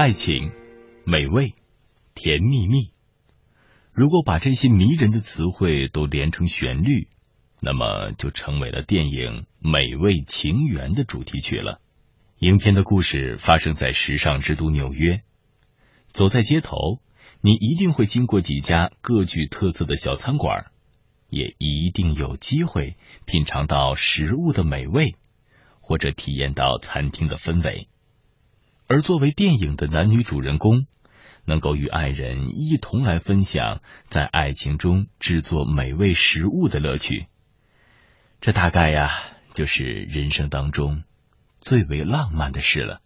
爱情、美味、甜蜜蜜。如果把这些迷人的词汇都连成旋律，那么就成为了电影《美味情缘》的主题曲了。影片的故事发生在时尚之都纽约，走在街头，你一定会经过几家各具特色的小餐馆，也一定有机会品尝到食物的美味，或者体验到餐厅的氛围。而作为电影的男女主人公。能够与爱人一同来分享在爱情中制作美味食物的乐趣，这大概呀就是人生当中最为浪漫的事了。